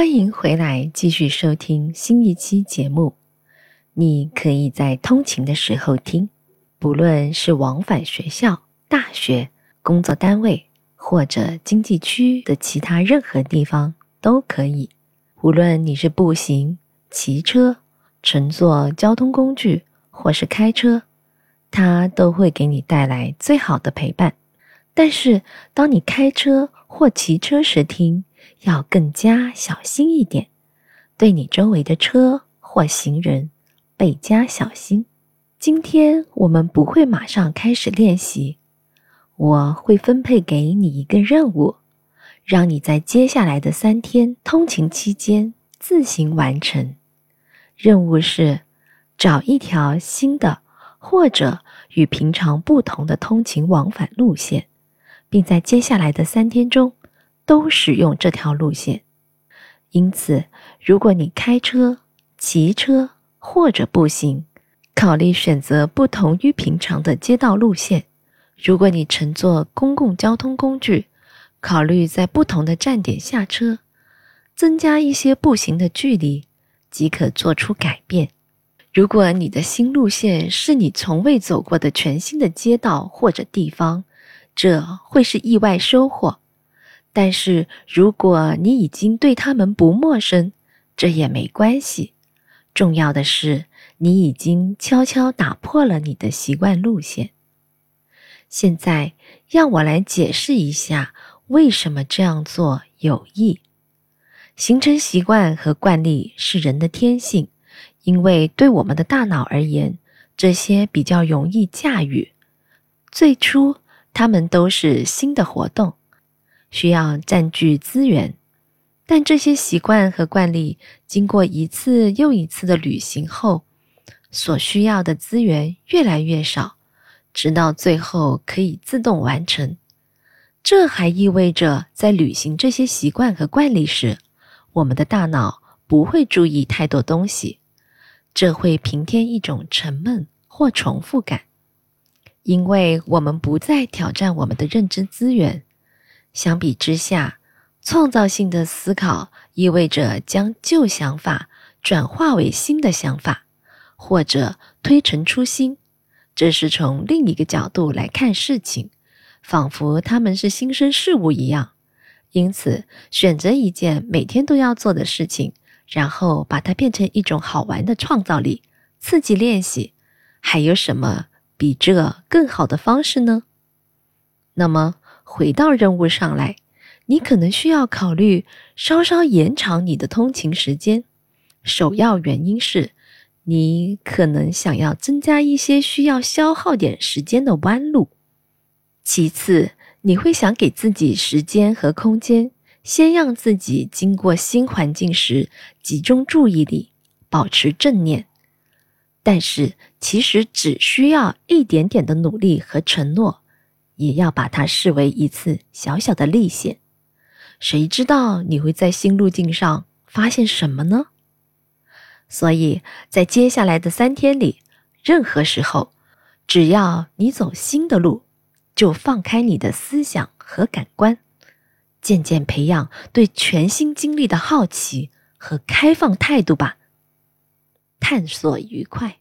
欢迎回来，继续收听新一期节目。你可以在通勤的时候听，不论是往返学校、大学、工作单位或者经济区的其他任何地方都可以。无论你是步行、骑车、乘坐交通工具或是开车，它都会给你带来最好的陪伴。但是，当你开车或骑车时听，要更加小心一点，对你周围的车或行人倍加小心。今天我们不会马上开始练习，我会分配给你一个任务，让你在接下来的三天通勤期间自行完成。任务是找一条新的或者与平常不同的通勤往返路线，并在接下来的三天中。都使用这条路线，因此，如果你开车、骑车或者步行，考虑选择不同于平常的街道路线；如果你乘坐公共交通工具，考虑在不同的站点下车，增加一些步行的距离，即可做出改变。如果你的新路线是你从未走过的全新的街道或者地方，这会是意外收获。但是，如果你已经对他们不陌生，这也没关系。重要的是，你已经悄悄打破了你的习惯路线。现在，让我来解释一下为什么这样做有益。形成习惯和惯例是人的天性，因为对我们的大脑而言，这些比较容易驾驭。最初，它们都是新的活动。需要占据资源，但这些习惯和惯例经过一次又一次的旅行后，所需要的资源越来越少，直到最后可以自动完成。这还意味着，在履行这些习惯和惯例时，我们的大脑不会注意太多东西，这会平添一种沉闷或重复感，因为我们不再挑战我们的认知资源。相比之下，创造性的思考意味着将旧想法转化为新的想法，或者推陈出新。这是从另一个角度来看事情，仿佛他们是新生事物一样。因此，选择一件每天都要做的事情，然后把它变成一种好玩的创造力，刺激练习，还有什么比这更好的方式呢？那么。回到任务上来，你可能需要考虑稍稍延长你的通勤时间。首要原因是，你可能想要增加一些需要消耗点时间的弯路。其次，你会想给自己时间和空间，先让自己经过新环境时集中注意力，保持正念。但是，其实只需要一点点的努力和承诺。也要把它视为一次小小的历险，谁知道你会在新路径上发现什么呢？所以在接下来的三天里，任何时候，只要你走新的路，就放开你的思想和感官，渐渐培养对全新经历的好奇和开放态度吧。探索愉快。